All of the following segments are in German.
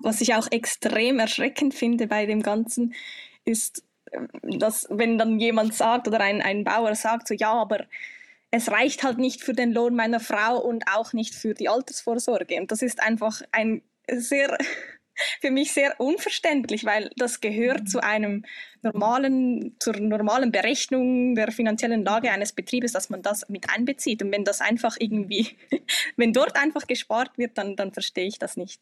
Was ich auch extrem erschreckend finde bei dem Ganzen, ist, dass wenn dann jemand sagt oder ein, ein Bauer sagt, so ja, aber es reicht halt nicht für den Lohn meiner Frau und auch nicht für die Altersvorsorge. Und das ist einfach ein sehr für mich sehr unverständlich, weil das gehört zu einem normalen, zur normalen Berechnung der finanziellen Lage eines Betriebes, dass man das mit einbezieht. Und wenn das einfach irgendwie, wenn dort einfach gespart wird, dann, dann verstehe ich das nicht.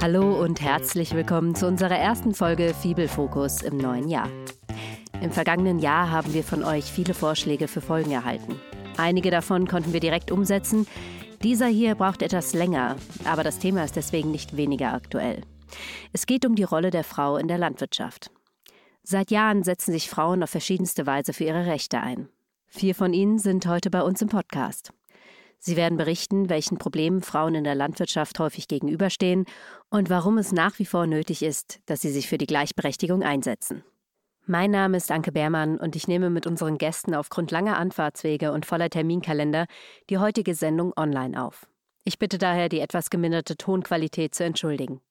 Hallo und herzlich willkommen zu unserer ersten Folge Fibelfokus im neuen Jahr. Im vergangenen Jahr haben wir von euch viele Vorschläge für Folgen erhalten. Einige davon konnten wir direkt umsetzen, dieser hier braucht etwas länger, aber das Thema ist deswegen nicht weniger aktuell. Es geht um die Rolle der Frau in der Landwirtschaft. Seit Jahren setzen sich Frauen auf verschiedenste Weise für ihre Rechte ein. Vier von ihnen sind heute bei uns im Podcast. Sie werden berichten, welchen Problemen Frauen in der Landwirtschaft häufig gegenüberstehen und warum es nach wie vor nötig ist, dass sie sich für die Gleichberechtigung einsetzen. Mein Name ist Anke Beermann und ich nehme mit unseren Gästen aufgrund langer Anfahrtswege und voller Terminkalender die heutige Sendung online auf. Ich bitte daher, die etwas geminderte Tonqualität zu entschuldigen.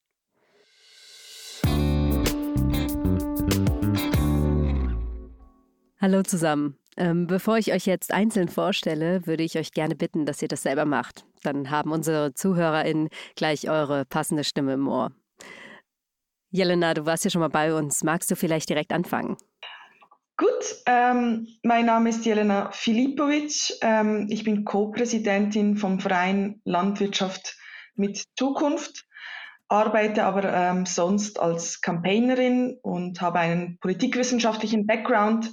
Hallo zusammen. Ähm, bevor ich euch jetzt einzeln vorstelle, würde ich euch gerne bitten, dass ihr das selber macht. Dann haben unsere ZuhörerInnen gleich eure passende Stimme im Ohr. Jelena, du warst ja schon mal bei uns. Magst du vielleicht direkt anfangen? Gut, ähm, mein Name ist Jelena Filipovic. Ähm, ich bin Co-Präsidentin vom Verein Landwirtschaft mit Zukunft, arbeite aber ähm, sonst als Campaignerin und habe einen politikwissenschaftlichen Background,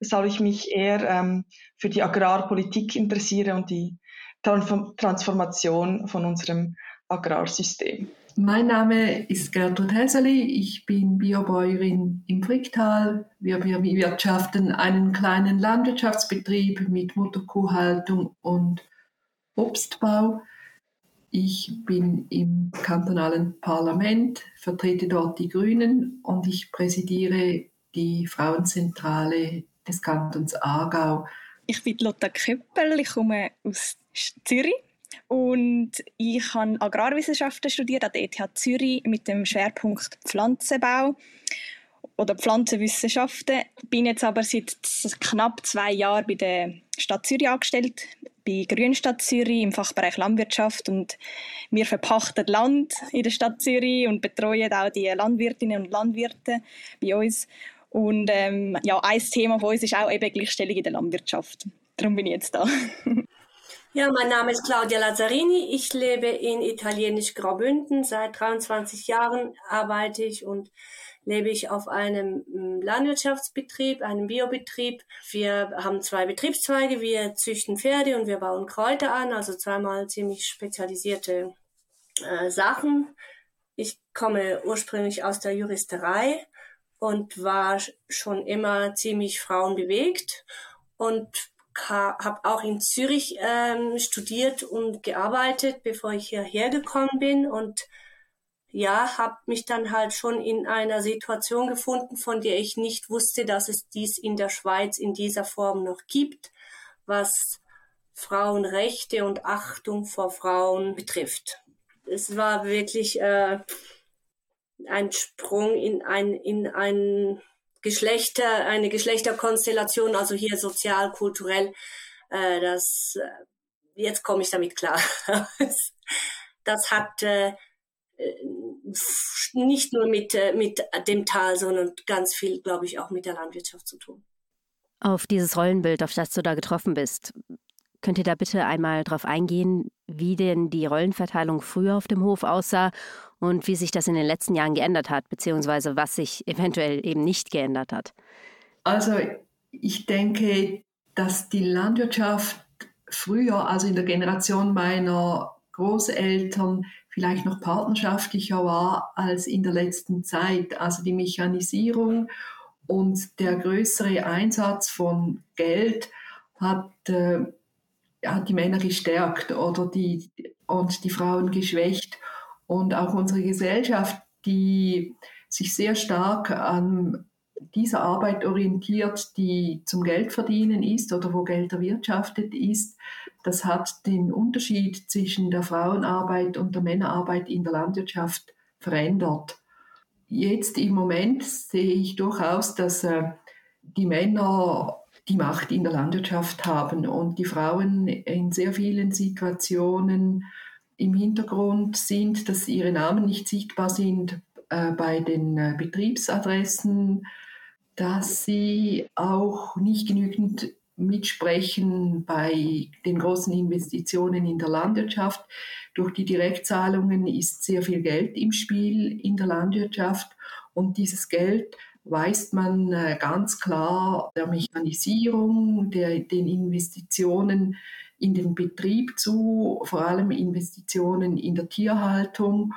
weshalb ich mich eher ähm, für die Agrarpolitik interessiere und die Transformation von unserem Agrarsystem. Mein Name ist Gertrud Häseli, ich bin Biobäuerin im Fricktal. Wir bewirtschaften einen kleinen Landwirtschaftsbetrieb mit Mutterkuhhaltung und Obstbau. Ich bin im kantonalen Parlament, vertrete dort die Grünen und ich präsidiere die Frauenzentrale des Kantons Aargau. Ich bin Lotta Köppel, ich komme aus Zürich und ich habe Agrarwissenschaften studiert an der ETH Zürich mit dem Schwerpunkt Pflanzenbau oder Pflanzenwissenschaften. Bin jetzt aber seit knapp zwei Jahren bei der Stadt Zürich angestellt, bei Grünstadt Zürich im Fachbereich Landwirtschaft und wir verpachten Land in der Stadt Zürich und betreuen auch die Landwirtinnen und Landwirte bei uns. Und ähm, ja, ein Thema von uns ist auch eben Gleichstellung in der Landwirtschaft. Darum bin ich jetzt da. Ja, mein Name ist Claudia Lazzarini. Ich lebe in italienisch Graubünden. Seit 23 Jahren arbeite ich und lebe ich auf einem hm, Landwirtschaftsbetrieb, einem Biobetrieb. Wir haben zwei Betriebszweige. Wir züchten Pferde und wir bauen Kräuter an, also zweimal ziemlich spezialisierte äh, Sachen. Ich komme ursprünglich aus der Juristerei und war schon immer ziemlich frauenbewegt und habe auch in Zürich ähm, studiert und gearbeitet, bevor ich hierher gekommen bin und ja, habe mich dann halt schon in einer Situation gefunden, von der ich nicht wusste, dass es dies in der Schweiz in dieser Form noch gibt, was Frauenrechte und Achtung vor Frauen betrifft. Es war wirklich äh, ein Sprung in ein in ein Geschlechter, eine Geschlechterkonstellation, also hier sozial, kulturell, äh, das, äh, jetzt komme ich damit klar. das hat äh, nicht nur mit, äh, mit dem Tal, sondern ganz viel, glaube ich, auch mit der Landwirtschaft zu tun. Auf dieses Rollenbild, auf das du da getroffen bist, könnt ihr da bitte einmal darauf eingehen, wie denn die Rollenverteilung früher auf dem Hof aussah und wie sich das in den letzten Jahren geändert hat, beziehungsweise was sich eventuell eben nicht geändert hat? Also ich denke, dass die Landwirtschaft früher, also in der Generation meiner Großeltern, vielleicht noch partnerschaftlicher war als in der letzten Zeit. Also die Mechanisierung und der größere Einsatz von Geld hat, äh, hat die Männer gestärkt oder die, und die Frauen geschwächt. Und auch unsere Gesellschaft, die sich sehr stark an dieser Arbeit orientiert, die zum Geldverdienen ist oder wo Geld erwirtschaftet ist, das hat den Unterschied zwischen der Frauenarbeit und der Männerarbeit in der Landwirtschaft verändert. Jetzt im Moment sehe ich durchaus, dass äh, die Männer die Macht in der Landwirtschaft haben und die Frauen in sehr vielen Situationen im Hintergrund sind, dass ihre Namen nicht sichtbar sind äh, bei den äh, Betriebsadressen, dass sie auch nicht genügend mitsprechen bei den großen Investitionen in der Landwirtschaft. Durch die Direktzahlungen ist sehr viel Geld im Spiel in der Landwirtschaft und dieses Geld weist man äh, ganz klar der Mechanisierung, der, den Investitionen in den Betrieb zu, vor allem Investitionen in der Tierhaltung.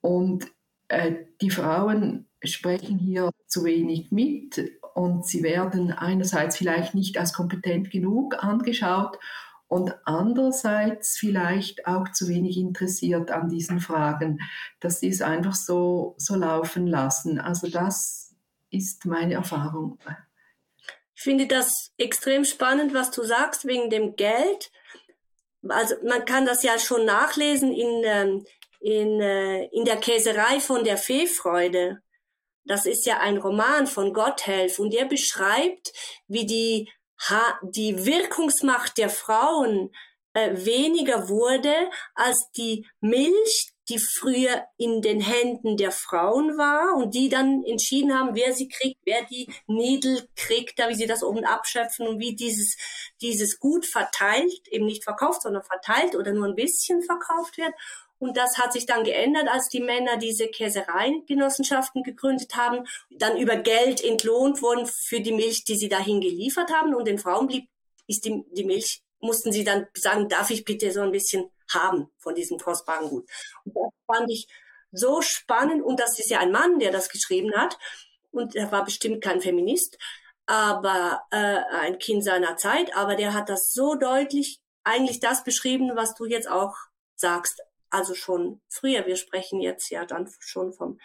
Und äh, die Frauen sprechen hier zu wenig mit und sie werden einerseits vielleicht nicht als kompetent genug angeschaut und andererseits vielleicht auch zu wenig interessiert an diesen Fragen, dass sie es einfach so, so laufen lassen. Also das ist meine Erfahrung. Finde das extrem spannend, was du sagst wegen dem Geld. Also man kann das ja schon nachlesen in, ähm, in, äh, in der Käserei von der Feefreude. Das ist ja ein Roman von Gotthelf und der beschreibt, wie die, die Wirkungsmacht der Frauen äh, weniger wurde, als die Milch, die früher in den Händen der Frauen war und die dann entschieden haben, wer sie kriegt, wer die Nädel kriegt, da wie sie das oben abschöpfen und wie dieses, dieses Gut verteilt, eben nicht verkauft, sondern verteilt oder nur ein bisschen verkauft wird. Und das hat sich dann geändert, als die Männer diese Käsereigenossenschaften gegründet haben, dann über Geld entlohnt wurden für die Milch, die sie dahin geliefert haben. Und den Frauen blieb, ist die, die Milch, mussten sie dann sagen, darf ich bitte so ein bisschen haben von diesem kostbaren Gut. Und das fand ich so spannend. Und das ist ja ein Mann, der das geschrieben hat. Und er war bestimmt kein Feminist, aber äh, ein Kind seiner Zeit. Aber der hat das so deutlich eigentlich das beschrieben, was du jetzt auch sagst also schon früher. Wir sprechen jetzt ja dann schon vom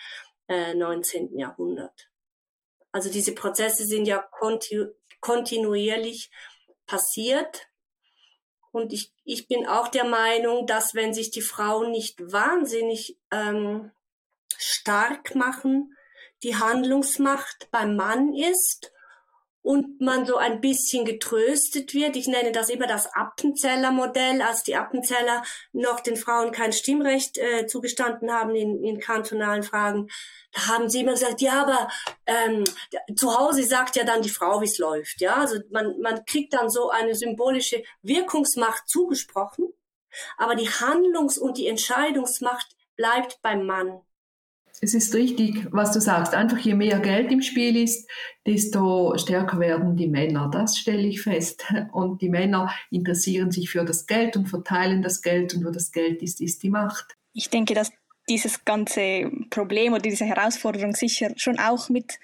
äh, 19. Jahrhundert. Also diese Prozesse sind ja kontinu kontinuierlich passiert. Und ich, ich bin auch der Meinung, dass wenn sich die Frauen nicht wahnsinnig ähm, stark machen, die Handlungsmacht beim Mann ist und man so ein bisschen getröstet wird. Ich nenne das immer das Appenzeller Modell, als die Appenzeller noch den Frauen kein Stimmrecht äh, zugestanden haben in, in kantonalen Fragen. Da haben sie immer gesagt, ja, aber ähm, zu Hause sagt ja dann die Frau, wie es läuft. Ja, also man, man kriegt dann so eine symbolische Wirkungsmacht zugesprochen, aber die Handlungs- und die Entscheidungsmacht bleibt beim Mann es ist richtig, was du sagst. Einfach je mehr Geld im Spiel ist, desto stärker werden die Männer. Das stelle ich fest. Und die Männer interessieren sich für das Geld und verteilen das Geld. Und wo das Geld ist, ist die Macht. Ich denke, dass dieses ganze Problem oder diese Herausforderung sicher schon auch mit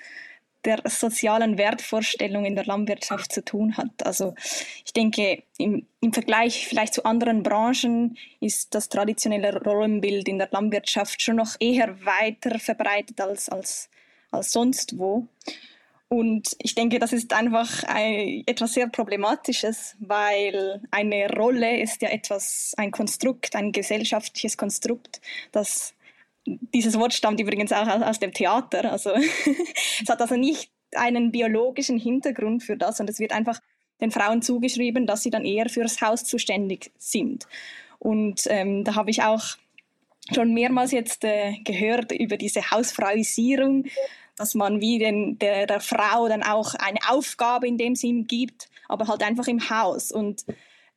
der sozialen Wertvorstellung in der Landwirtschaft zu tun hat. Also ich denke, im, im, Vergleich vielleicht zu anderen Branchen ist das traditionelle Rollenbild in der Landwirtschaft schon noch eher weiter verbreitet als, als, als sonst wo. Und ich denke, das ist einfach ein, etwas sehr Problematisches, weil eine Rolle ist ja etwas, ein Konstrukt, ein gesellschaftliches Konstrukt, das dieses Wort stammt übrigens auch aus, dem Theater. Also es hat also nicht einen biologischen Hintergrund für das und es wird einfach den Frauen zugeschrieben, dass sie dann eher fürs Haus zuständig sind. Und ähm, da habe ich auch schon mehrmals jetzt äh, gehört über diese Hausfrauisierung, dass man wie den, der, der Frau dann auch eine Aufgabe in dem Sinn gibt, aber halt einfach im Haus. Und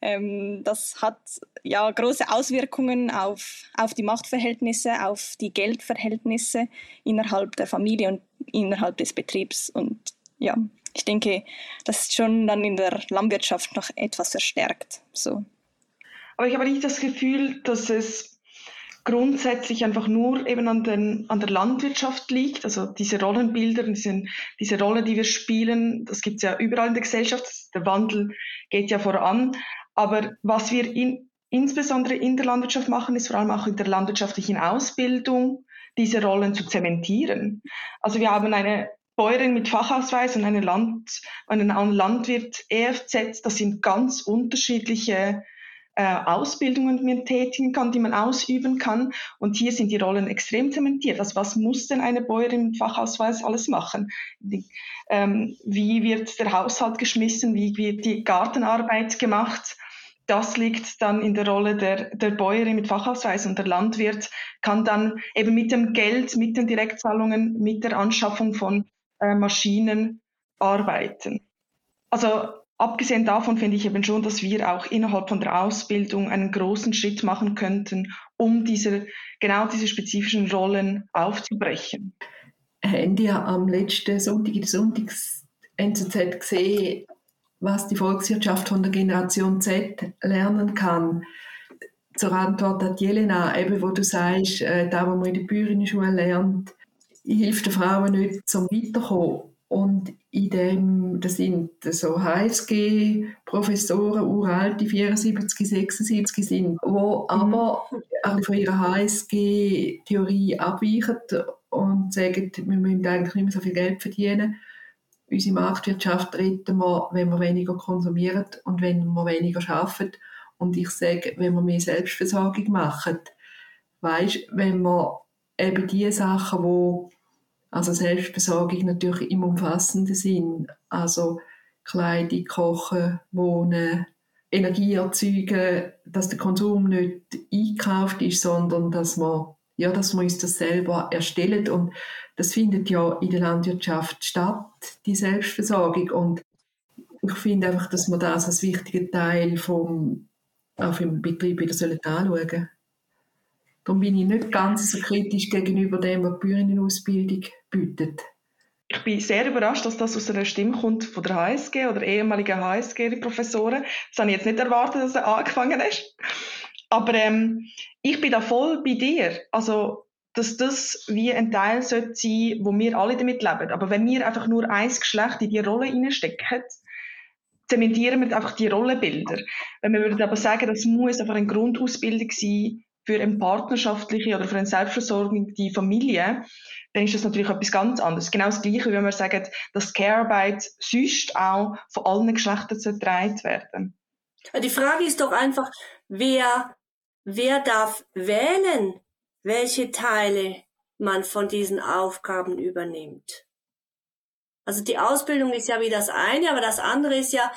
ähm, das hat ja große Auswirkungen auf, auf die Machtverhältnisse, auf die Geldverhältnisse innerhalb der Familie und innerhalb des Betriebs. Und ja, ich denke, das ist schon dann in der Landwirtschaft noch etwas verstärkt. So. Aber ich habe nicht das Gefühl, dass es grundsätzlich einfach nur eben an, den, an der Landwirtschaft liegt. Also diese Rollenbilder, diese, diese Rolle, die wir spielen, das gibt es ja überall in der Gesellschaft. Der Wandel geht ja voran. Aber was wir in, insbesondere in der Landwirtschaft machen, ist vor allem auch in der landwirtschaftlichen Ausbildung, diese Rollen zu zementieren. Also wir haben eine Bäuerin mit Fachausweis und eine Land, einen Landwirt EFZ, das sind ganz unterschiedliche äh, Ausbildungen, die man tätigen kann, die man ausüben kann. Und hier sind die Rollen extrem zementiert. Also was muss denn eine Bäuerin mit Fachausweis alles machen? Die, ähm, wie wird der Haushalt geschmissen? Wie wird die Gartenarbeit gemacht? Das liegt dann in der Rolle der, der Bäuerin mit Fachausweis und der Landwirt kann dann eben mit dem Geld, mit den Direktzahlungen, mit der Anschaffung von äh, Maschinen arbeiten. Also abgesehen davon finde ich eben schon, dass wir auch innerhalb von der Ausbildung einen großen Schritt machen könnten, um diese, genau diese spezifischen Rollen aufzubrechen. Ihr am letzten Sonntag in der Sonntags-NZZ gesehen, was die Volkswirtschaft von der Generation Z lernen kann? Zur Antwort an Jelena, eben wo du sagst, äh, da, was man in der Bäuerinnenschule lernt, hilft den Frauen nicht zum Weiterkommen. Und in dem, das sind so HSG-Professoren, uralte 74, 76 sind, wo mhm. aber von ihrer HSG-Theorie abweichen und sagen, wir müssen eigentlich nicht mehr so viel Geld verdienen. Unsere Marktwirtschaft retten wir, wenn wir weniger konsumieren und wenn wir weniger arbeiten. Und ich sage, wenn wir mehr Selbstversorgung machen. Weißt, wenn wir eben die Sachen, die also Selbstversorgung natürlich im umfassenden Sinn. Also Kleidung, Kochen, Wohnen, Energie erzeugen, dass der Konsum nicht einkauft ist, sondern dass man, ja, dass wir uns das selber erstellen. Und das findet ja in der Landwirtschaft statt, die Selbstversorgung. Und ich finde einfach, dass man das als wichtigen Teil vom, auch im Betrieb wieder anschauen sollen. Darum bin ich nicht ganz so kritisch gegenüber dem, was die Bäuerinnenausbildung bietet. Ich bin sehr überrascht, dass das aus einer Stimme kommt von der HSG oder ehemaligen HSG-Professoren. Das habe ich jetzt nicht erwartet, dass er angefangen ist. Aber ähm, ich bin da voll bei dir. Also, dass das wie ein Teil sollte sein, wo wir alle damit leben. Aber wenn wir einfach nur ein Geschlecht in die Rolle hineinstecken, zementieren wir einfach die Rollenbilder. Wenn wir würden aber sagen, das muss einfach eine Grundausbildung sein für eine partnerschaftliche oder für eine selbstversorgende Familie, dann ist das natürlich etwas ganz anderes. Genau das Gleiche, wie wir sagen, dass Care-Arbeit sonst auch von allen Geschlechtern zertreibt werden. Die Frage ist doch einfach, wer, wer darf wählen, welche Teile man von diesen Aufgaben übernimmt. Also die Ausbildung ist ja wie das eine, aber das andere ist ja,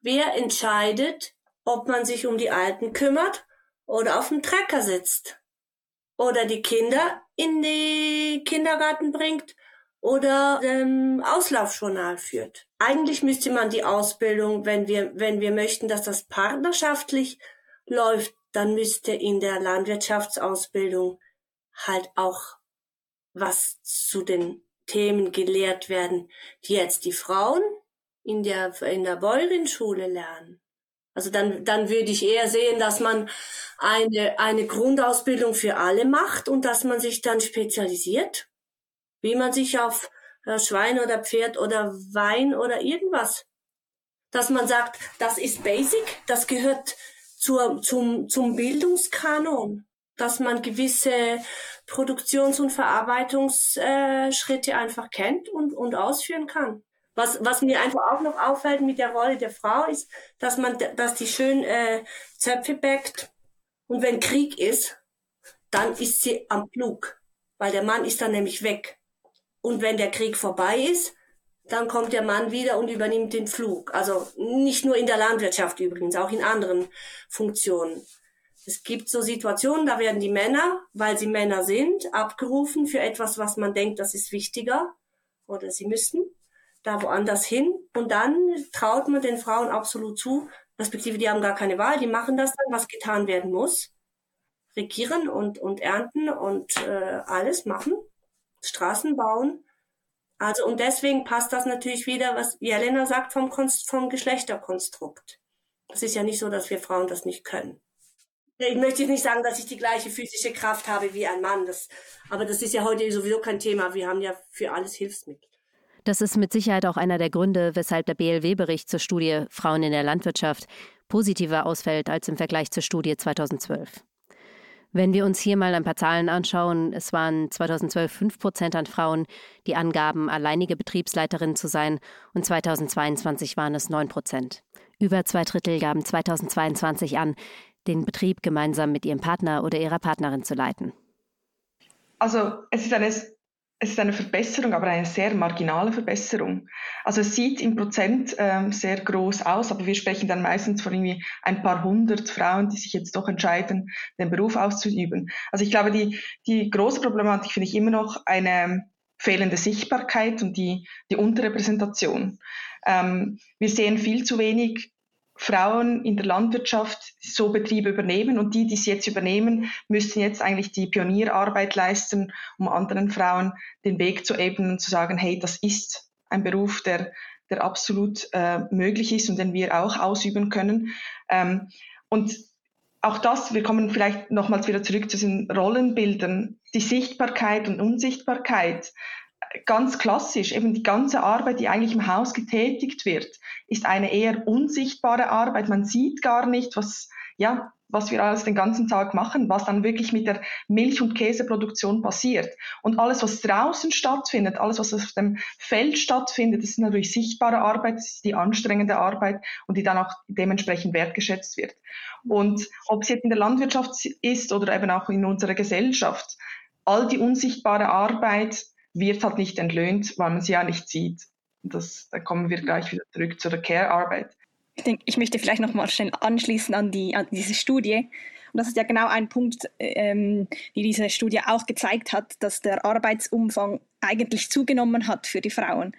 wer entscheidet, ob man sich um die Alten kümmert oder auf dem Trecker sitzt oder die Kinder in die Kindergarten bringt oder ähm, Auslaufjournal führt. Eigentlich müsste man die Ausbildung, wenn wir, wenn wir möchten, dass das partnerschaftlich läuft, dann müsste in der Landwirtschaftsausbildung halt auch was zu den Themen gelehrt werden, die jetzt die Frauen in der, in der Bäuerinschule lernen. Also dann, dann würde ich eher sehen, dass man eine, eine Grundausbildung für alle macht und dass man sich dann spezialisiert, wie man sich auf äh, Schwein oder Pferd oder Wein oder irgendwas, dass man sagt, das ist Basic, das gehört zur, zum, zum Bildungskanon, dass man gewisse Produktions- und Verarbeitungsschritte einfach kennt und, und ausführen kann. Was, was mir einfach auch noch auffällt mit der Rolle der Frau ist, dass man, dass die schön äh, Zöpfe backt und wenn Krieg ist, dann ist sie am Flug, weil der Mann ist dann nämlich weg. Und wenn der Krieg vorbei ist, dann kommt der Mann wieder und übernimmt den Flug. Also nicht nur in der Landwirtschaft übrigens, auch in anderen Funktionen. Es gibt so Situationen, da werden die Männer, weil sie Männer sind, abgerufen für etwas, was man denkt, das ist wichtiger oder sie müssen da woanders hin. Und dann traut man den Frauen absolut zu, respektive die haben gar keine Wahl, die machen das dann, was getan werden muss. Regieren und, und ernten und äh, alles machen, Straßen bauen. Also und deswegen passt das natürlich wieder, was Jelena sagt, vom, Konst vom Geschlechterkonstrukt. Es ist ja nicht so, dass wir Frauen das nicht können. Ich möchte nicht sagen, dass ich die gleiche physische Kraft habe wie ein Mann. Das, aber das ist ja heute sowieso kein Thema. Wir haben ja für alles Hilfsmittel. Das ist mit Sicherheit auch einer der Gründe, weshalb der BLW-Bericht zur Studie Frauen in der Landwirtschaft positiver ausfällt als im Vergleich zur Studie 2012. Wenn wir uns hier mal ein paar Zahlen anschauen, es waren 2012 5 Prozent an Frauen, die angaben, alleinige Betriebsleiterin zu sein, und 2022 waren es 9 Prozent. Über zwei Drittel gaben 2022 an, den Betrieb gemeinsam mit ihrem Partner oder ihrer Partnerin zu leiten? Also es ist eine es ist eine Verbesserung, aber eine sehr marginale Verbesserung. Also es sieht im Prozent ähm, sehr groß aus, aber wir sprechen dann meistens von irgendwie ein paar hundert Frauen, die sich jetzt doch entscheiden, den Beruf auszuüben. Also ich glaube, die, die große Problematik finde ich immer noch eine fehlende Sichtbarkeit und die, die Unterrepräsentation. Ähm, wir sehen viel zu wenig Frauen in der Landwirtschaft so Betriebe übernehmen und die, die sie jetzt übernehmen, müssen jetzt eigentlich die Pionierarbeit leisten, um anderen Frauen den Weg zu ebnen und zu sagen, hey, das ist ein Beruf, der, der absolut äh, möglich ist und den wir auch ausüben können. Ähm, und auch das, wir kommen vielleicht nochmals wieder zurück zu den Rollenbildern, die Sichtbarkeit und Unsichtbarkeit ganz klassisch, eben die ganze Arbeit, die eigentlich im Haus getätigt wird, ist eine eher unsichtbare Arbeit. Man sieht gar nicht, was, ja, was wir alles den ganzen Tag machen, was dann wirklich mit der Milch- und Käseproduktion passiert. Und alles, was draußen stattfindet, alles, was auf dem Feld stattfindet, das ist natürlich sichtbare Arbeit, das ist die anstrengende Arbeit und die dann auch dementsprechend wertgeschätzt wird. Und ob es jetzt in der Landwirtschaft ist oder eben auch in unserer Gesellschaft, all die unsichtbare Arbeit wird halt nicht entlöhnt, weil man sie ja nicht sieht. Das, da kommen wir gleich wieder zurück zu der Care-Arbeit. Ich, ich möchte vielleicht noch mal schnell anschließen an, die, an diese Studie. Und das ist ja genau ein Punkt, ähm, die diese Studie auch gezeigt hat, dass der Arbeitsumfang eigentlich zugenommen hat für die Frauen.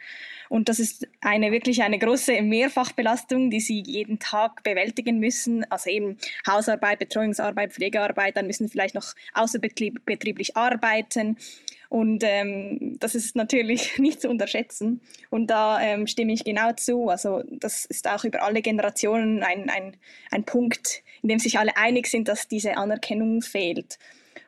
Und das ist eine wirklich eine große Mehrfachbelastung, die sie jeden Tag bewältigen müssen. Also eben Hausarbeit, Betreuungsarbeit, Pflegearbeit, dann müssen sie vielleicht noch außerbetrieblich arbeiten. Und ähm, das ist natürlich nicht zu unterschätzen. Und da ähm, stimme ich genau zu. Also das ist auch über alle Generationen ein, ein, ein Punkt, in dem sich alle einig sind, dass diese Anerkennung fehlt.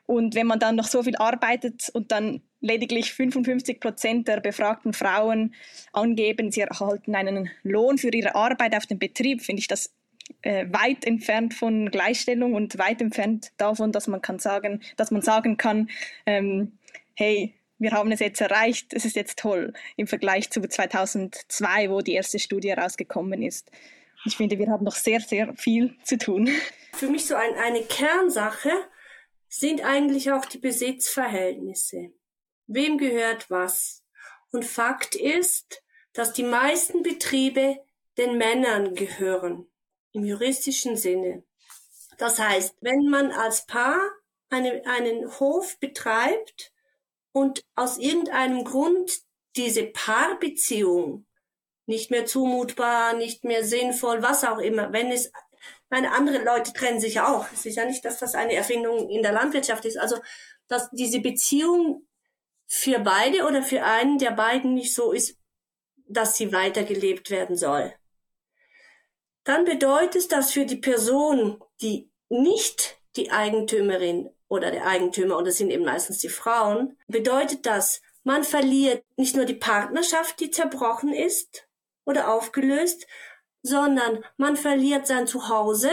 Und wenn man dann noch so viel arbeitet und dann lediglich 55 Prozent der befragten Frauen angeben, sie erhalten einen Lohn für ihre Arbeit auf dem Betrieb, finde ich das äh, weit entfernt von Gleichstellung und weit entfernt davon, dass man kann sagen, dass man sagen kann, ähm, hey, wir haben es jetzt erreicht, es ist jetzt toll im Vergleich zu 2002, wo die erste Studie herausgekommen ist. Ich finde, wir haben noch sehr, sehr viel zu tun. Für mich so ein, eine Kernsache sind eigentlich auch die Besitzverhältnisse. Wem gehört was? Und Fakt ist, dass die meisten Betriebe den Männern gehören, im juristischen Sinne. Das heißt, wenn man als Paar eine, einen Hof betreibt, und aus irgendeinem Grund diese Paarbeziehung nicht mehr zumutbar, nicht mehr sinnvoll, was auch immer, wenn es meine andere Leute trennen sich auch. Es ist ja nicht, dass das eine Erfindung in der Landwirtschaft ist. Also, dass diese Beziehung für beide oder für einen der beiden nicht so ist, dass sie weitergelebt werden soll. Dann bedeutet das für die Person, die nicht die Eigentümerin oder der Eigentümer, und das sind eben meistens die Frauen, bedeutet das, man verliert nicht nur die Partnerschaft, die zerbrochen ist oder aufgelöst, sondern man verliert sein Zuhause,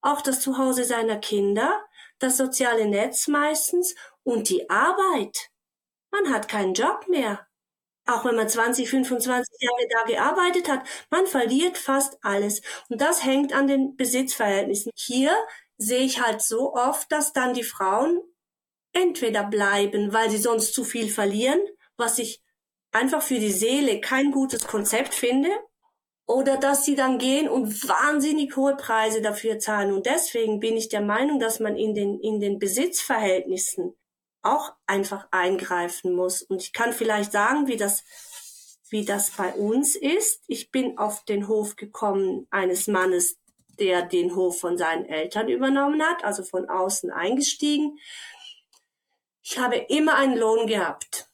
auch das Zuhause seiner Kinder, das soziale Netz meistens und die Arbeit. Man hat keinen Job mehr. Auch wenn man 20, 25 Jahre da gearbeitet hat, man verliert fast alles. Und das hängt an den Besitzverhältnissen. Hier sehe ich halt so oft, dass dann die Frauen entweder bleiben, weil sie sonst zu viel verlieren, was ich einfach für die Seele kein gutes Konzept finde, oder dass sie dann gehen und wahnsinnig hohe Preise dafür zahlen. Und deswegen bin ich der Meinung, dass man in den, in den Besitzverhältnissen auch einfach eingreifen muss. Und ich kann vielleicht sagen, wie das, wie das bei uns ist. Ich bin auf den Hof gekommen eines Mannes, der den Hof von seinen Eltern übernommen hat, also von außen eingestiegen. Ich habe immer einen Lohn gehabt.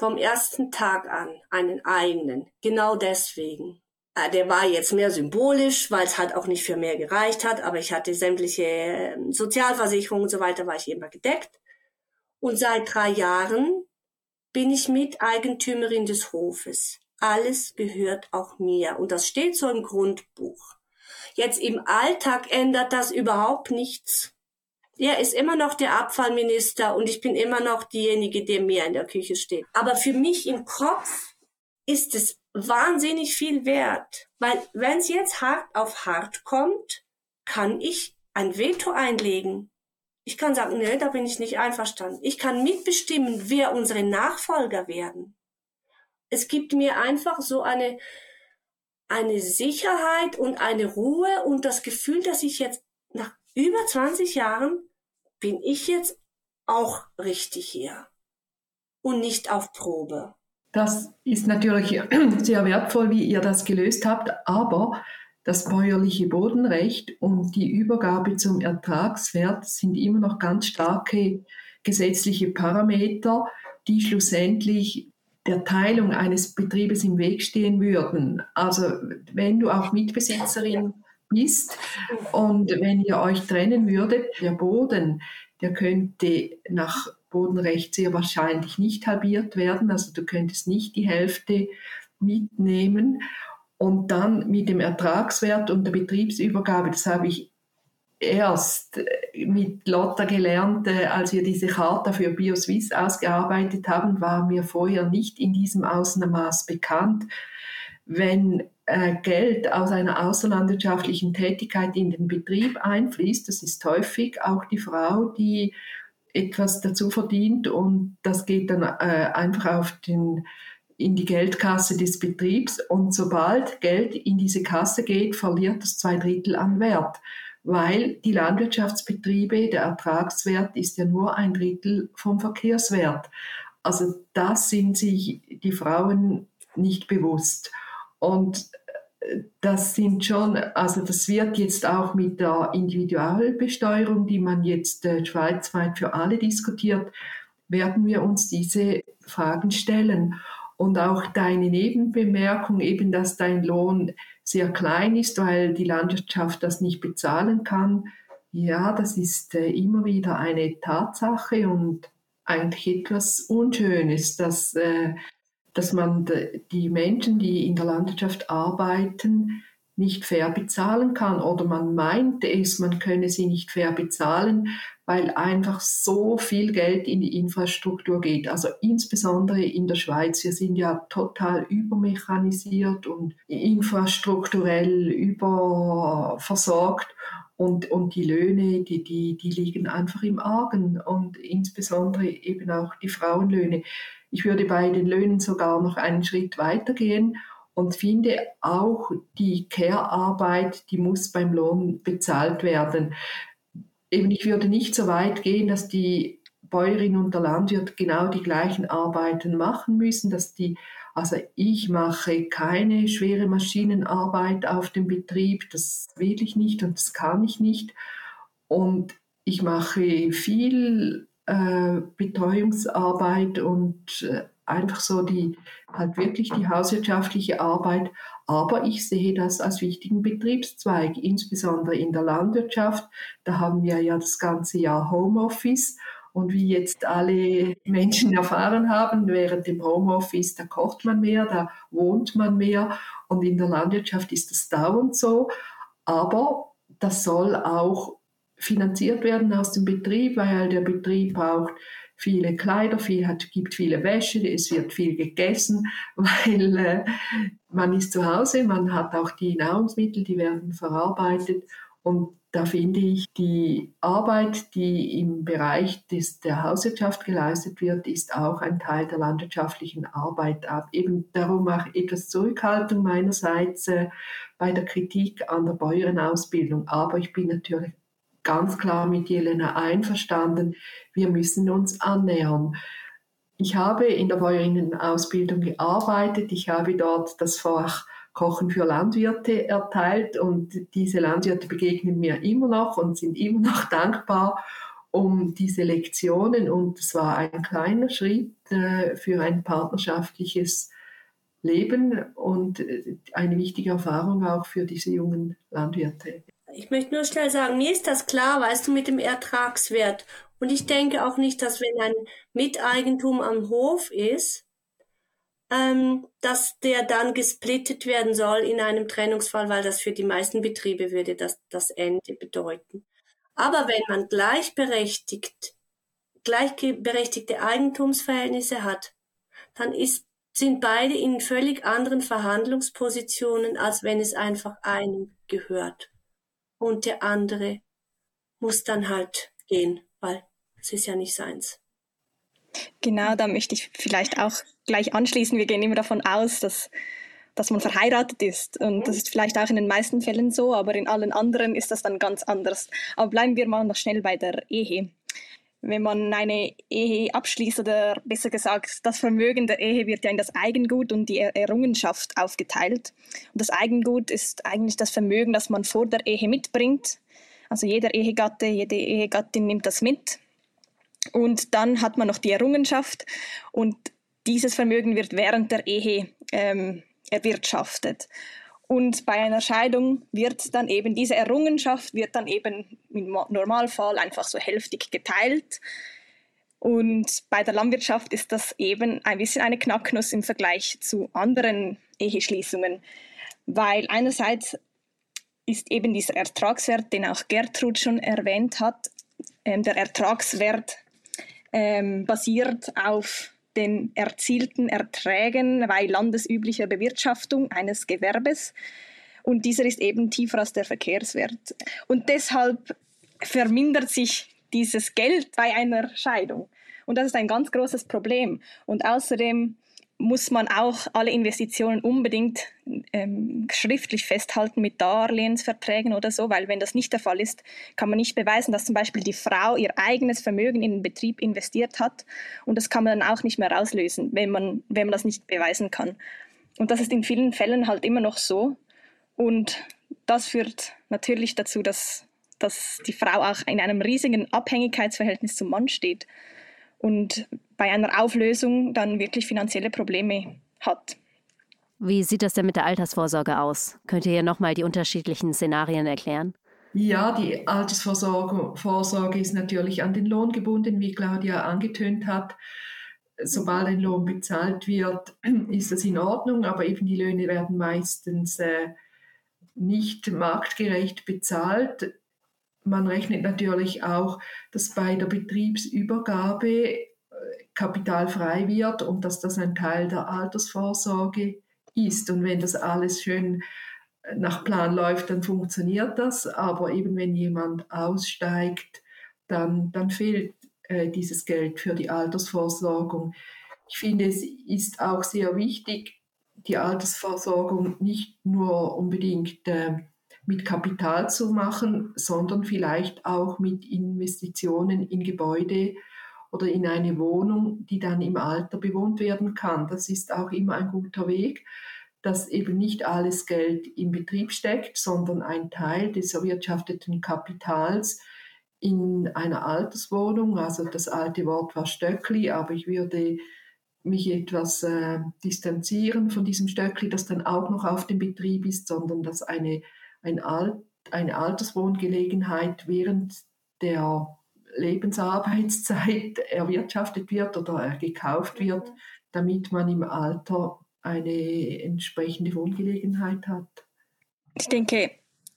Vom ersten Tag an einen eigenen. Genau deswegen. Äh, der war jetzt mehr symbolisch, weil es halt auch nicht für mehr gereicht hat, aber ich hatte sämtliche ähm, Sozialversicherungen und so weiter, war ich immer gedeckt. Und seit drei Jahren bin ich Miteigentümerin des Hofes. Alles gehört auch mir. Und das steht so im Grundbuch. Jetzt im Alltag ändert das überhaupt nichts. Er ist immer noch der Abfallminister und ich bin immer noch diejenige, der mir in der Küche steht. Aber für mich im Kopf ist es wahnsinnig viel wert, weil wenn es jetzt hart auf hart kommt, kann ich ein Veto einlegen. Ich kann sagen, nee, da bin ich nicht einverstanden. Ich kann mitbestimmen, wer unsere Nachfolger werden. Es gibt mir einfach so eine, eine Sicherheit und eine Ruhe und das Gefühl, dass ich jetzt nach über 20 Jahren bin ich jetzt auch richtig hier und nicht auf Probe. Das ist natürlich sehr wertvoll, wie ihr das gelöst habt, aber das bäuerliche Bodenrecht und die Übergabe zum Ertragswert sind immer noch ganz starke gesetzliche Parameter, die schlussendlich der Teilung eines Betriebes im Weg stehen würden. Also wenn du auch Mitbesitzerin bist und wenn ihr euch trennen würdet, der Boden, der könnte nach Bodenrecht sehr wahrscheinlich nicht halbiert werden. Also du könntest nicht die Hälfte mitnehmen. Und dann mit dem Ertragswert und der Betriebsübergabe, das habe ich erst mit Lotta gelernt, äh, als wir diese Charta für BioSwiss ausgearbeitet haben, war mir vorher nicht in diesem Ausmaß bekannt. Wenn Geld aus einer außerlandwirtschaftlichen Tätigkeit in den Betrieb einfließt, das ist häufig auch die Frau, die etwas dazu verdient und das geht dann äh, einfach auf den, in die Geldkasse des Betriebs und sobald Geld in diese Kasse geht, verliert das zwei Drittel an Wert, weil die Landwirtschaftsbetriebe, der Ertragswert ist ja nur ein Drittel vom Verkehrswert. Also das sind sich die Frauen nicht bewusst. Und das sind schon, also das wird jetzt auch mit der Individualbesteuerung, die man jetzt äh, schweizweit für alle diskutiert, werden wir uns diese Fragen stellen. Und auch deine Nebenbemerkung, eben, dass dein Lohn sehr klein ist, weil die Landwirtschaft das nicht bezahlen kann. Ja, das ist äh, immer wieder eine Tatsache und eigentlich etwas Unschönes, dass äh, dass man die Menschen, die in der Landwirtschaft arbeiten, nicht fair bezahlen kann oder man meint es, man könne sie nicht fair bezahlen, weil einfach so viel Geld in die Infrastruktur geht. Also insbesondere in der Schweiz. Wir sind ja total übermechanisiert und infrastrukturell überversorgt. Und, und die Löhne, die, die, die liegen einfach im Argen und insbesondere eben auch die Frauenlöhne. Ich würde bei den Löhnen sogar noch einen Schritt weitergehen und finde auch die Care-Arbeit, die muss beim Lohn bezahlt werden. Eben, ich würde nicht so weit gehen, dass die Bäuerin und der Landwirt genau die gleichen Arbeiten machen müssen, dass die also ich mache keine schwere Maschinenarbeit auf dem Betrieb, das will ich nicht und das kann ich nicht. Und ich mache viel äh, Betreuungsarbeit und äh, einfach so die, halt wirklich die hauswirtschaftliche Arbeit. Aber ich sehe das als wichtigen Betriebszweig, insbesondere in der Landwirtschaft. Da haben wir ja das ganze Jahr Homeoffice. Und wie jetzt alle Menschen erfahren haben, während dem Homeoffice, da kocht man mehr, da wohnt man mehr. Und in der Landwirtschaft ist das dauernd so. Aber das soll auch finanziert werden aus dem Betrieb, weil der Betrieb braucht viele Kleider, viel hat, gibt viele Wäsche, es wird viel gegessen, weil äh, man ist zu Hause, man hat auch die Nahrungsmittel, die werden verarbeitet und da finde ich, die Arbeit, die im Bereich des, der Hauswirtschaft geleistet wird, ist auch ein Teil der landwirtschaftlichen Arbeit. Eben darum auch etwas Zurückhaltung meinerseits äh, bei der Kritik an der Bäuerenausbildung. Aber ich bin natürlich ganz klar mit Jelena einverstanden, wir müssen uns annähern. Ich habe in der Bäuerinnenausbildung gearbeitet, ich habe dort das Fach Kochen für Landwirte erteilt und diese Landwirte begegnen mir immer noch und sind immer noch dankbar um diese Lektionen und es war ein kleiner Schritt äh, für ein partnerschaftliches Leben und äh, eine wichtige Erfahrung auch für diese jungen Landwirte. Ich möchte nur schnell sagen, mir ist das klar, weißt du, mit dem Ertragswert. Und ich denke auch nicht, dass wenn ein Miteigentum am Hof ist, ähm, dass der dann gesplittet werden soll in einem Trennungsfall, weil das für die meisten Betriebe würde das, das Ende bedeuten. Aber wenn man gleichberechtigt, gleichberechtigte Eigentumsverhältnisse hat, dann ist, sind beide in völlig anderen Verhandlungspositionen, als wenn es einfach einem gehört und der andere muss dann halt gehen, weil es ist ja nicht seins. Genau, da möchte ich vielleicht auch gleich anschließen. Wir gehen immer davon aus, dass, dass man verheiratet ist. Und das ist vielleicht auch in den meisten Fällen so, aber in allen anderen ist das dann ganz anders. Aber bleiben wir mal noch schnell bei der Ehe. Wenn man eine Ehe abschließt oder besser gesagt, das Vermögen der Ehe wird ja in das Eigengut und die Errungenschaft aufgeteilt. Und das Eigengut ist eigentlich das Vermögen, das man vor der Ehe mitbringt. Also jeder Ehegatte, jede Ehegattin nimmt das mit und dann hat man noch die Errungenschaft und dieses Vermögen wird während der Ehe ähm, erwirtschaftet. Und bei einer Scheidung wird dann eben diese Errungenschaft wird dann eben im Normalfall einfach so hälftig geteilt. Und bei der Landwirtschaft ist das eben ein bisschen eine Knacknuss im Vergleich zu anderen Eheschließungen, weil einerseits ist eben dieser Ertragswert, den auch Gertrud schon erwähnt hat, ähm, der Ertragswert ähm, basiert auf den erzielten Erträgen bei landesüblicher Bewirtschaftung eines Gewerbes. Und dieser ist eben tiefer als der Verkehrswert. Und deshalb vermindert sich dieses Geld bei einer Scheidung. Und das ist ein ganz großes Problem. Und außerdem muss man auch alle Investitionen unbedingt ähm, schriftlich festhalten mit Darlehensverträgen oder so, weil wenn das nicht der Fall ist, kann man nicht beweisen, dass zum Beispiel die Frau ihr eigenes Vermögen in den Betrieb investiert hat und das kann man dann auch nicht mehr rauslösen, wenn man, wenn man das nicht beweisen kann. Und das ist in vielen Fällen halt immer noch so und das führt natürlich dazu, dass, dass die Frau auch in einem riesigen Abhängigkeitsverhältnis zum Mann steht und bei einer Auflösung dann wirklich finanzielle Probleme hat. Wie sieht das denn mit der Altersvorsorge aus? Könnt ihr hier nochmal die unterschiedlichen Szenarien erklären? Ja, die Altersvorsorge Vorsorge ist natürlich an den Lohn gebunden, wie Claudia angetönt hat. Sobald ein Lohn bezahlt wird, ist das in Ordnung, aber eben die Löhne werden meistens äh, nicht marktgerecht bezahlt. Man rechnet natürlich auch, dass bei der Betriebsübergabe äh, Kapital frei wird und dass das ein Teil der Altersvorsorge ist. Und wenn das alles schön äh, nach Plan läuft, dann funktioniert das. Aber eben wenn jemand aussteigt, dann, dann fehlt äh, dieses Geld für die Altersvorsorgung. Ich finde, es ist auch sehr wichtig, die Altersversorgung nicht nur unbedingt äh, mit Kapital zu machen, sondern vielleicht auch mit Investitionen in Gebäude oder in eine Wohnung, die dann im Alter bewohnt werden kann. Das ist auch immer ein guter Weg, dass eben nicht alles Geld im Betrieb steckt, sondern ein Teil des erwirtschafteten Kapitals in einer Alterswohnung. Also das alte Wort war Stöckli, aber ich würde mich etwas äh, distanzieren von diesem Stöckli, das dann auch noch auf dem Betrieb ist, sondern dass eine ein Alt, eine Alterswohngelegenheit während der Lebensarbeitszeit erwirtschaftet wird oder gekauft wird, damit man im Alter eine entsprechende Wohngelegenheit hat. Ich denke,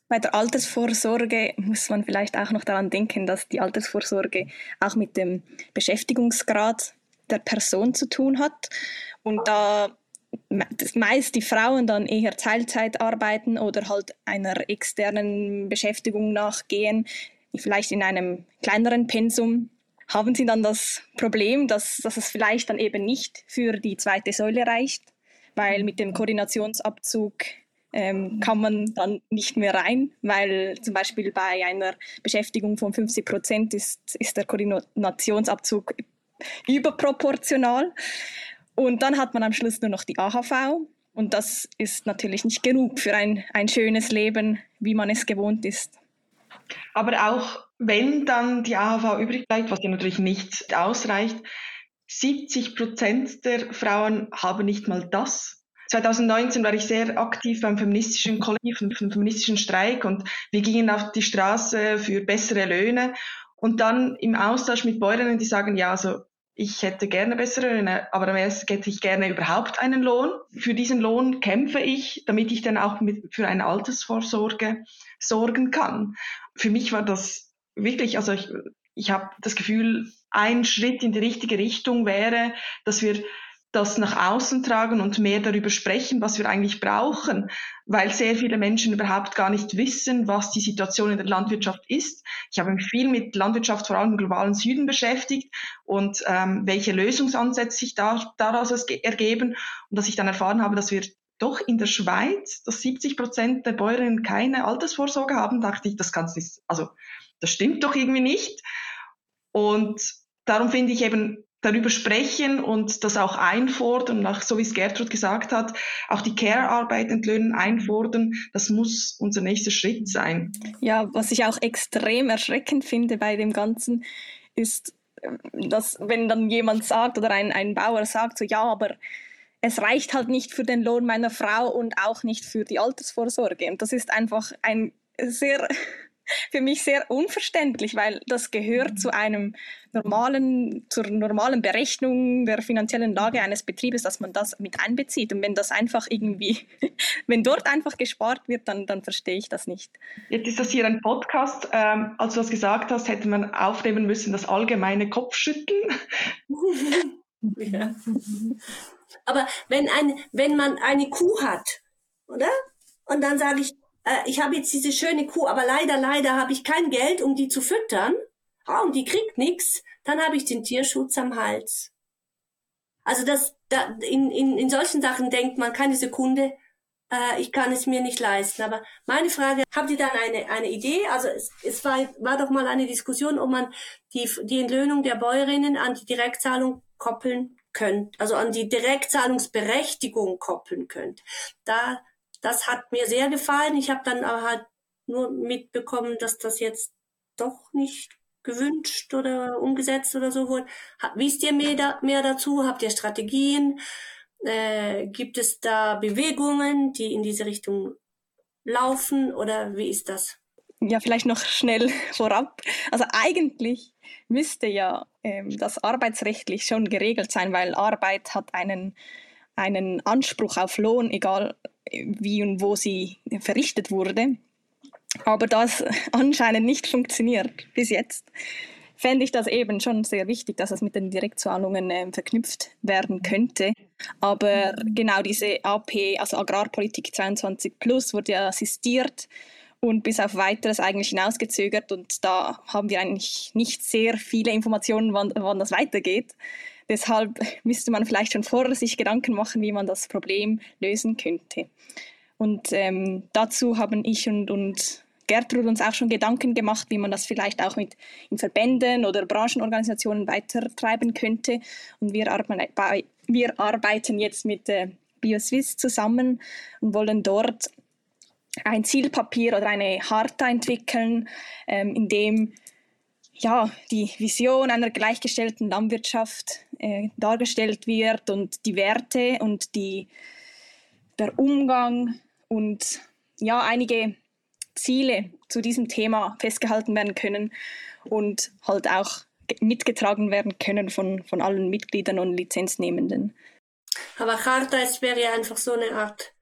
bei der Altersvorsorge muss man vielleicht auch noch daran denken, dass die Altersvorsorge auch mit dem Beschäftigungsgrad der Person zu tun hat. Und da meist die Frauen dann eher Teilzeit arbeiten oder halt einer externen Beschäftigung nachgehen, vielleicht in einem kleineren Pensum, haben sie dann das Problem, dass, dass es vielleicht dann eben nicht für die zweite Säule reicht, weil mit dem Koordinationsabzug ähm, kann man dann nicht mehr rein, weil zum Beispiel bei einer Beschäftigung von 50 Prozent ist, ist der Koordinationsabzug überproportional. Und dann hat man am Schluss nur noch die AHV. Und das ist natürlich nicht genug für ein, ein schönes Leben, wie man es gewohnt ist. Aber auch wenn dann die AHV übrig bleibt, was ja natürlich nicht ausreicht, 70 Prozent der Frauen haben nicht mal das. 2019 war ich sehr aktiv beim feministischen Kollektiv, beim feministischen Streik und wir gingen auf die Straße für bessere Löhne und dann im Austausch mit Bäuerinnen, die sagen, ja, also ich hätte gerne bessere Löhne, aber am ersten hätte ich gerne überhaupt einen Lohn. Für diesen Lohn kämpfe ich, damit ich dann auch mit, für eine Altersvorsorge sorgen kann. Für mich war das wirklich, also ich, ich habe das Gefühl, ein Schritt in die richtige Richtung wäre, dass wir das nach außen tragen und mehr darüber sprechen, was wir eigentlich brauchen, weil sehr viele Menschen überhaupt gar nicht wissen, was die Situation in der Landwirtschaft ist. Ich habe mich viel mit Landwirtschaft vor allem im globalen Süden beschäftigt und ähm, welche Lösungsansätze sich da, daraus ergeben und dass ich dann erfahren habe, dass wir doch in der Schweiz, dass 70 Prozent der Bäuerinnen keine Altersvorsorge haben, dachte ich, das kann's nicht, also das stimmt doch irgendwie nicht. Und darum finde ich eben darüber sprechen und das auch einfordern, auch so wie es Gertrud gesagt hat, auch die Care-Arbeit entlöhnen, einfordern, das muss unser nächster Schritt sein. Ja, was ich auch extrem erschreckend finde bei dem Ganzen, ist, dass wenn dann jemand sagt oder ein, ein Bauer sagt, so ja, aber es reicht halt nicht für den Lohn meiner Frau und auch nicht für die Altersvorsorge. Und das ist einfach ein sehr für mich sehr unverständlich, weil das gehört zu einem normalen, zur normalen Berechnung der finanziellen Lage eines Betriebes, dass man das mit einbezieht. Und wenn das einfach irgendwie, wenn dort einfach gespart wird, dann, dann verstehe ich das nicht. Jetzt ist das hier ein Podcast. Ähm, als du das gesagt hast, hätte man aufnehmen müssen, das allgemeine Kopfschütteln. ja. Aber wenn, ein, wenn man eine Kuh hat, oder? Und dann sage ich, äh, ich habe jetzt diese schöne Kuh, aber leider, leider habe ich kein Geld, um die zu füttern. Ah, und die kriegt nichts, dann habe ich den Tierschutz am Hals. Also das, da, in, in, in solchen Sachen denkt man keine Sekunde, äh, ich kann es mir nicht leisten. Aber meine Frage, habt ihr dann eine, eine Idee? Also es, es war, war doch mal eine Diskussion, ob man die, die Entlöhnung der Bäuerinnen an die Direktzahlung koppeln könnte, also an die Direktzahlungsberechtigung koppeln könnte. Da das hat mir sehr gefallen. Ich habe dann aber halt nur mitbekommen, dass das jetzt doch nicht gewünscht oder umgesetzt oder so wurde. Wisst ihr mehr, da, mehr dazu? Habt ihr Strategien? Äh, gibt es da Bewegungen, die in diese Richtung laufen oder wie ist das? Ja, vielleicht noch schnell vorab. Also eigentlich müsste ja ähm, das arbeitsrechtlich schon geregelt sein, weil Arbeit hat einen, einen Anspruch auf Lohn, egal wie und wo sie verrichtet wurde. Aber das anscheinend nicht funktioniert bis jetzt, fände ich das eben schon sehr wichtig, dass es mit den Direktzahlungen äh, verknüpft werden könnte. Aber genau diese AP, also Agrarpolitik 22 Plus, wurde ja assistiert und bis auf weiteres eigentlich hinausgezögert. Und da haben wir eigentlich nicht sehr viele Informationen, wann, wann das weitergeht. Deshalb müsste man vielleicht schon vorher sich Gedanken machen, wie man das Problem lösen könnte. Und ähm, dazu haben ich und, und Gertrud uns auch schon Gedanken gemacht, wie man das vielleicht auch mit in Verbänden oder Branchenorganisationen weitertreiben könnte. Und wir, arbeiten, wir arbeiten jetzt mit äh, BioSwiss zusammen und wollen dort ein Zielpapier oder eine Harta entwickeln, ähm, in dem ja, die Vision einer gleichgestellten Landwirtschaft äh, dargestellt wird und die Werte und die, der Umgang und ja, einige Ziele zu diesem Thema festgehalten werden können und halt auch mitgetragen werden können von, von allen Mitgliedern und Lizenznehmenden. Aber Charta, es wäre ja einfach so eine Art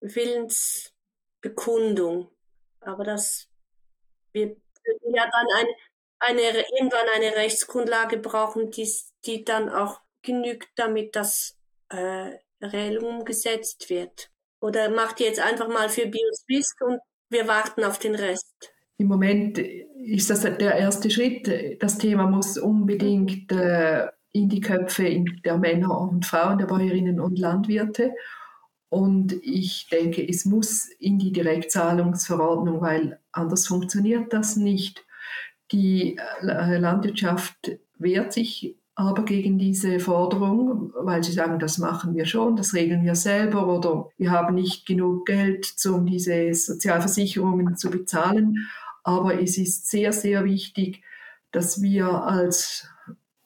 Willensbekundung. Aber das, wir würden ja dann ein, eine, irgendwann eine Rechtsgrundlage brauchen, die, die dann auch genügt, damit das äh, reell umgesetzt wird. Oder macht ihr jetzt einfach mal für BioSwiss und wir warten auf den Rest? Im Moment ist das der erste Schritt. Das Thema muss unbedingt äh, in die Köpfe der Männer und Frauen, der Bäuerinnen und Landwirte. Und ich denke, es muss in die Direktzahlungsverordnung, weil anders funktioniert das nicht. Die äh, Landwirtschaft wehrt sich aber gegen diese Forderung, weil sie sagen, das machen wir schon, das regeln wir selber oder wir haben nicht genug Geld, um diese Sozialversicherungen zu bezahlen. Aber es ist sehr, sehr wichtig, dass wir als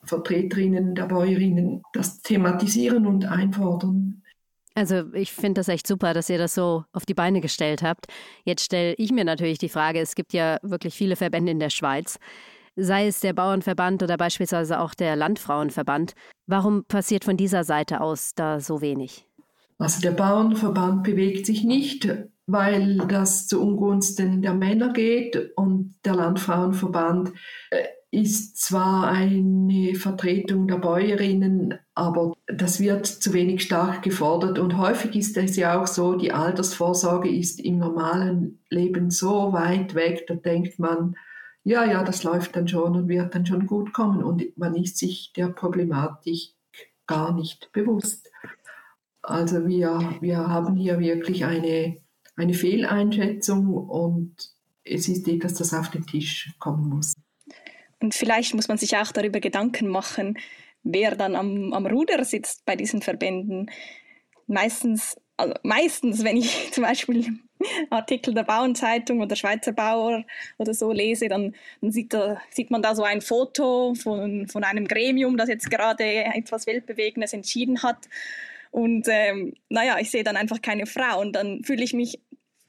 Vertreterinnen der Bäuerinnen das thematisieren und einfordern. Also ich finde das echt super, dass ihr das so auf die Beine gestellt habt. Jetzt stelle ich mir natürlich die Frage, es gibt ja wirklich viele Verbände in der Schweiz, sei es der Bauernverband oder beispielsweise auch der Landfrauenverband. Warum passiert von dieser Seite aus da so wenig? Also der Bauernverband bewegt sich nicht, weil das zu Ungunsten der Männer geht und der Landfrauenverband äh, ist zwar eine Vertretung der Bäuerinnen, aber das wird zu wenig stark gefordert. Und häufig ist es ja auch so, die Altersvorsorge ist im normalen Leben so weit weg, da denkt man, ja, ja, das läuft dann schon und wird dann schon gut kommen. Und man ist sich der Problematik gar nicht bewusst. Also wir, wir haben hier wirklich eine, eine Fehleinschätzung und es ist etwas, das auf den Tisch kommen muss. Und vielleicht muss man sich auch darüber Gedanken machen, wer dann am, am Ruder sitzt bei diesen Verbänden. Meistens, also meistens, wenn ich zum Beispiel Artikel der Bauernzeitung oder Schweizer Bauer oder so lese, dann, dann sieht, da, sieht, man da so ein Foto von, von einem Gremium, das jetzt gerade etwas Weltbewegendes entschieden hat. Und ähm, naja, ich sehe dann einfach keine Frau und dann fühle ich mich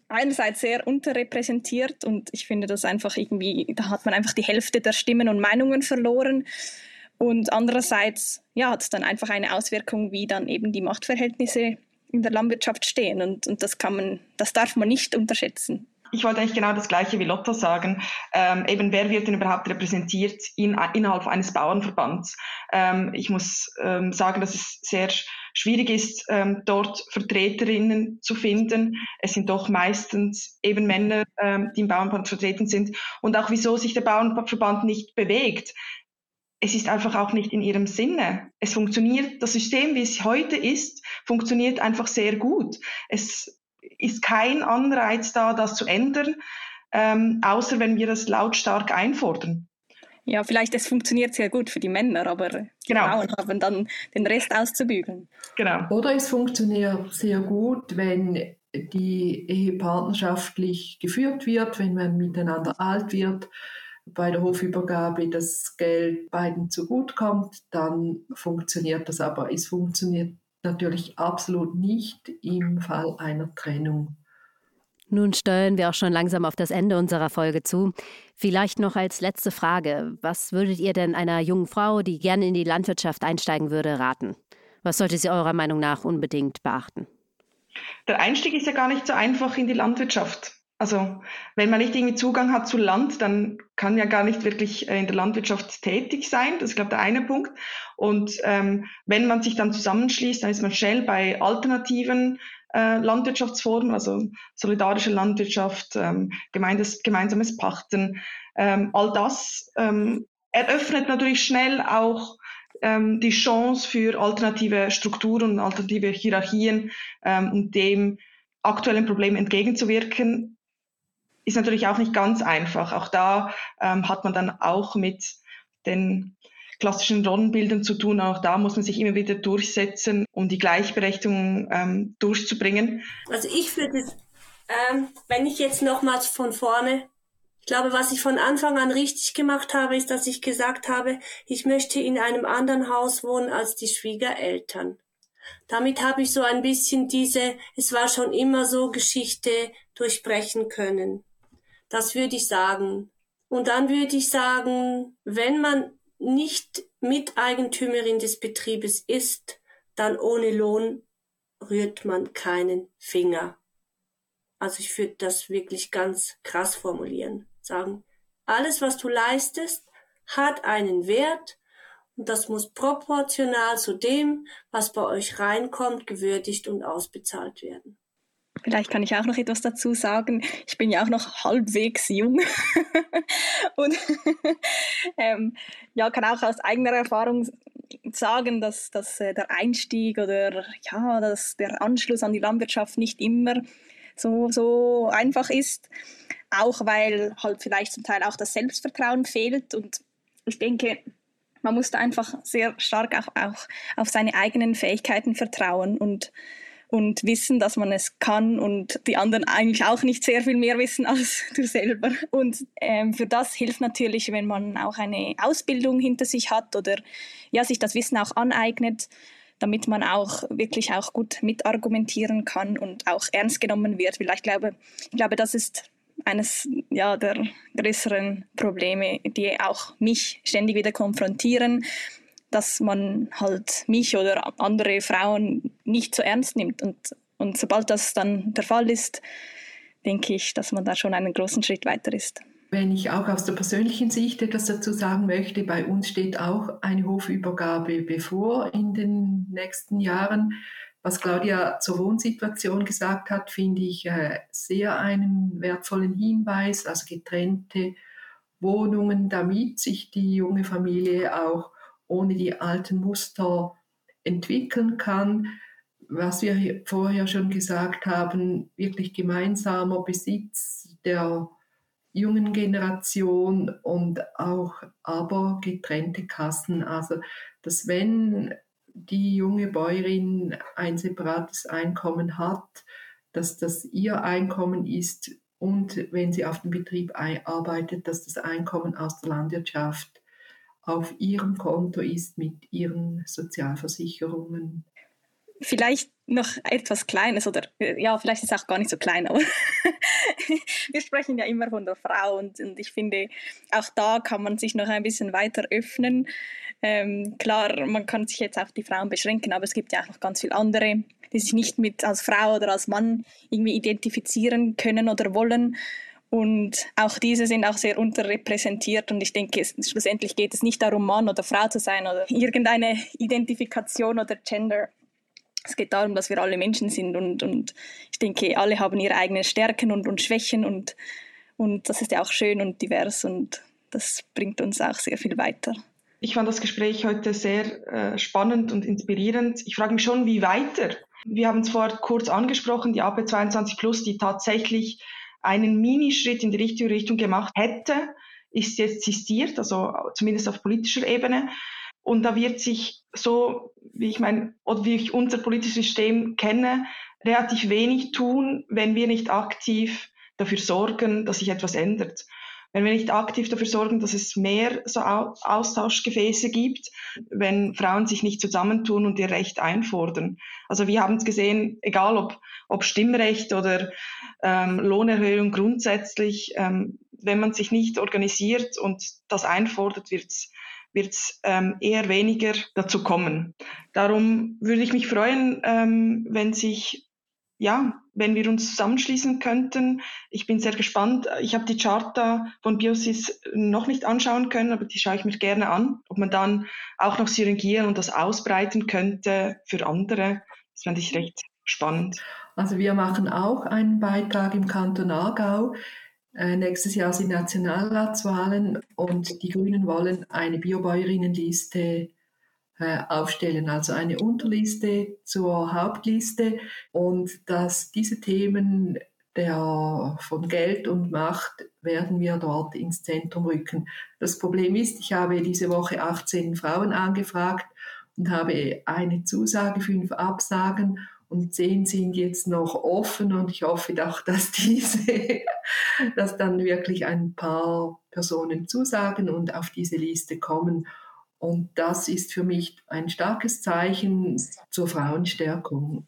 einerseits sehr unterrepräsentiert und ich finde das einfach irgendwie, da hat man einfach die Hälfte der Stimmen und Meinungen verloren. Und andererseits ja, hat es dann einfach eine Auswirkung, wie dann eben die Machtverhältnisse in der Landwirtschaft stehen. Und, und das kann man, das darf man nicht unterschätzen. Ich wollte eigentlich genau das Gleiche wie Lotta sagen. Ähm, eben, wer wird denn überhaupt repräsentiert in, innerhalb eines Bauernverbands? Ähm, ich muss ähm, sagen, dass es sehr schwierig ist, ähm, dort Vertreterinnen zu finden. Es sind doch meistens eben Männer, ähm, die im Bauernverband vertreten sind. Und auch wieso sich der Bauernverband nicht bewegt. Es ist einfach auch nicht in ihrem Sinne. Es funktioniert, das System, wie es heute ist, funktioniert einfach sehr gut. Es ist kein Anreiz da, das zu ändern, ähm, außer wenn wir das lautstark einfordern. Ja, vielleicht es funktioniert sehr gut für die Männer, aber die genau. Frauen haben dann den Rest auszubügeln. Genau. Oder es funktioniert sehr gut, wenn die Ehe partnerschaftlich geführt wird, wenn man miteinander alt wird, bei der Hofübergabe das Geld beiden zugutekommt, dann funktioniert das. Aber es funktioniert natürlich absolut nicht im Fall einer Trennung. Nun steuern wir auch schon langsam auf das Ende unserer Folge zu. Vielleicht noch als letzte Frage. Was würdet ihr denn einer jungen Frau, die gerne in die Landwirtschaft einsteigen würde, raten? Was sollte sie eurer Meinung nach unbedingt beachten? Der Einstieg ist ja gar nicht so einfach in die Landwirtschaft. Also wenn man nicht irgendwie Zugang hat zu Land, dann kann ja gar nicht wirklich äh, in der Landwirtschaft tätig sein. Das ist, glaube ich, der eine Punkt. Und ähm, wenn man sich dann zusammenschließt, dann ist man schnell bei alternativen äh, Landwirtschaftsformen, also solidarische Landwirtschaft, ähm, gemeindes, gemeinsames Pachten. Ähm, all das ähm, eröffnet natürlich schnell auch ähm, die Chance für alternative Strukturen, alternative Hierarchien, ähm, um dem aktuellen Problem entgegenzuwirken ist natürlich auch nicht ganz einfach. Auch da ähm, hat man dann auch mit den klassischen Rollenbildern zu tun. Auch da muss man sich immer wieder durchsetzen, um die Gleichberechtigung ähm, durchzubringen. Also ich würde, ähm, wenn ich jetzt nochmals von vorne, ich glaube, was ich von Anfang an richtig gemacht habe, ist, dass ich gesagt habe, ich möchte in einem anderen Haus wohnen als die Schwiegereltern. Damit habe ich so ein bisschen diese, es war schon immer so Geschichte durchbrechen können. Das würde ich sagen. Und dann würde ich sagen, wenn man nicht Miteigentümerin des Betriebes ist, dann ohne Lohn rührt man keinen Finger. Also ich würde das wirklich ganz krass formulieren. Sagen, alles, was du leistest, hat einen Wert und das muss proportional zu dem, was bei euch reinkommt, gewürdigt und ausbezahlt werden. Vielleicht kann ich auch noch etwas dazu sagen. Ich bin ja auch noch halbwegs jung und ähm, ja, kann auch aus eigener Erfahrung sagen, dass, dass äh, der Einstieg oder ja, dass der Anschluss an die Landwirtschaft nicht immer so, so einfach ist. Auch weil halt vielleicht zum Teil auch das Selbstvertrauen fehlt. Und ich denke, man muss da einfach sehr stark auch, auch auf seine eigenen Fähigkeiten vertrauen und und wissen, dass man es kann und die anderen eigentlich auch nicht sehr viel mehr wissen als du selber. Und ähm, für das hilft natürlich, wenn man auch eine Ausbildung hinter sich hat oder ja, sich das Wissen auch aneignet, damit man auch wirklich auch gut mitargumentieren kann und auch ernst genommen wird. Weil ich glaube, ich glaube, das ist eines ja, der größeren Probleme, die auch mich ständig wieder konfrontieren, dass man halt mich oder andere Frauen nicht so ernst nimmt. Und, und sobald das dann der Fall ist, denke ich, dass man da schon einen großen Schritt weiter ist. Wenn ich auch aus der persönlichen Sicht etwas dazu sagen möchte, bei uns steht auch eine Hofübergabe bevor in den nächsten Jahren. Was Claudia zur Wohnsituation gesagt hat, finde ich äh, sehr einen wertvollen Hinweis, also getrennte Wohnungen, damit sich die junge Familie auch ohne die alten Muster entwickeln kann. Was wir vorher schon gesagt haben, wirklich gemeinsamer Besitz der jungen Generation und auch aber getrennte Kassen. Also, dass wenn die junge Bäuerin ein separates Einkommen hat, dass das ihr Einkommen ist und wenn sie auf dem Betrieb arbeitet, dass das Einkommen aus der Landwirtschaft auf ihrem Konto ist mit ihren Sozialversicherungen. Vielleicht noch etwas Kleines oder ja, vielleicht ist es auch gar nicht so klein, aber wir sprechen ja immer von der Frau und, und, ich finde, auch da kann man sich noch ein bisschen weiter öffnen. Ähm, klar, man kann sich jetzt auf die Frauen beschränken, aber es gibt ja auch noch ganz viele andere, die sich nicht mit als Frau oder als Mann irgendwie identifizieren können oder wollen. Und auch diese sind auch sehr unterrepräsentiert. Und ich denke, es, schlussendlich geht es nicht darum, Mann oder Frau zu sein oder irgendeine Identifikation oder Gender. Es geht darum, dass wir alle Menschen sind. Und, und ich denke, alle haben ihre eigenen Stärken und, und Schwächen. Und, und das ist ja auch schön und divers. Und das bringt uns auch sehr viel weiter. Ich fand das Gespräch heute sehr äh, spannend und inspirierend. Ich frage mich schon, wie weiter? Wir haben es vorher kurz angesprochen, die AP 22 Plus, die tatsächlich einen Minischritt in die richtige Richtung gemacht hätte, ist jetzt sistiert, also zumindest auf politischer Ebene. Und da wird sich so, wie ich mein, oder wie ich unser politisches System kenne, relativ wenig tun, wenn wir nicht aktiv dafür sorgen, dass sich etwas ändert wenn wir nicht aktiv dafür sorgen, dass es mehr so Austauschgefäße gibt, wenn Frauen sich nicht zusammentun und ihr Recht einfordern. Also wir haben es gesehen, egal ob, ob Stimmrecht oder ähm, Lohnerhöhung grundsätzlich, ähm, wenn man sich nicht organisiert und das einfordert, wird es wird es ähm, eher weniger dazu kommen. Darum würde ich mich freuen, ähm, wenn sich ja, wenn wir uns zusammenschließen könnten. Ich bin sehr gespannt. Ich habe die Charta von Biosys noch nicht anschauen können, aber die schaue ich mir gerne an, ob man dann auch noch synergieren und das ausbreiten könnte für andere. Das fände ich recht spannend. Also wir machen auch einen Beitrag im Kanton Aargau. Äh, nächstes Jahr sind Nationalratswahlen und die Grünen wollen eine Biobäuerinnenliste aufstellen, also eine Unterliste zur Hauptliste und dass diese Themen der, von Geld und Macht werden wir dort ins Zentrum rücken. Das Problem ist, ich habe diese Woche 18 Frauen angefragt und habe eine Zusage, fünf Absagen und zehn sind jetzt noch offen und ich hoffe doch, dass diese, dass dann wirklich ein paar Personen zusagen und auf diese Liste kommen. Und das ist für mich ein starkes Zeichen zur Frauenstärkung.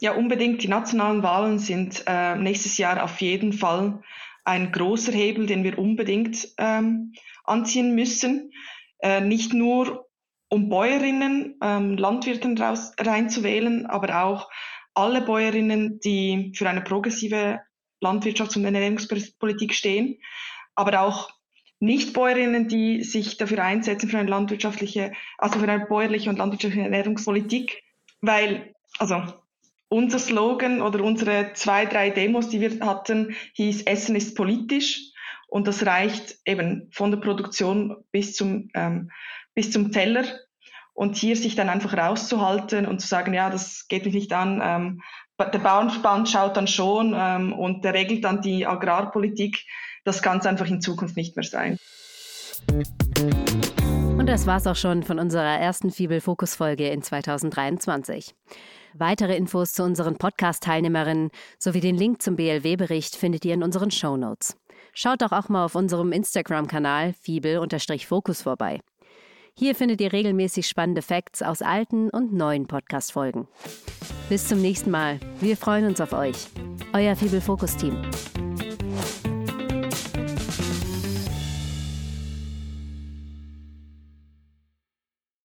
Ja, unbedingt. Die nationalen Wahlen sind äh, nächstes Jahr auf jeden Fall ein großer Hebel, den wir unbedingt ähm, anziehen müssen. Äh, nicht nur um Bäuerinnen, ähm, Landwirten raus, reinzuwählen, aber auch alle Bäuerinnen, die für eine progressive Landwirtschafts- und Ernährungspolitik stehen, aber auch Nichtbäuerinnen, die sich dafür einsetzen für eine landwirtschaftliche, also für eine bäuerliche und landwirtschaftliche Ernährungspolitik, weil, also unser Slogan oder unsere zwei, drei Demos, die wir hatten, hieß Essen ist politisch und das reicht eben von der Produktion bis zum, ähm, bis zum Teller und hier sich dann einfach rauszuhalten und zu sagen, ja, das geht mich nicht an, ähm, der Bauernverband schaut dann schon ähm, und der regelt dann die Agrarpolitik. Das kann es einfach in Zukunft nicht mehr sein. Und das war's auch schon von unserer ersten Fibel-Fokus-Folge in 2023. Weitere Infos zu unseren Podcast-Teilnehmerinnen sowie den Link zum BLW-Bericht findet ihr in unseren Show Notes. Schaut doch auch mal auf unserem Instagram-Kanal Fibel-Fokus vorbei. Hier findet ihr regelmäßig spannende Facts aus alten und neuen Podcast-Folgen. Bis zum nächsten Mal. Wir freuen uns auf euch. Euer Fibel Fokus Team.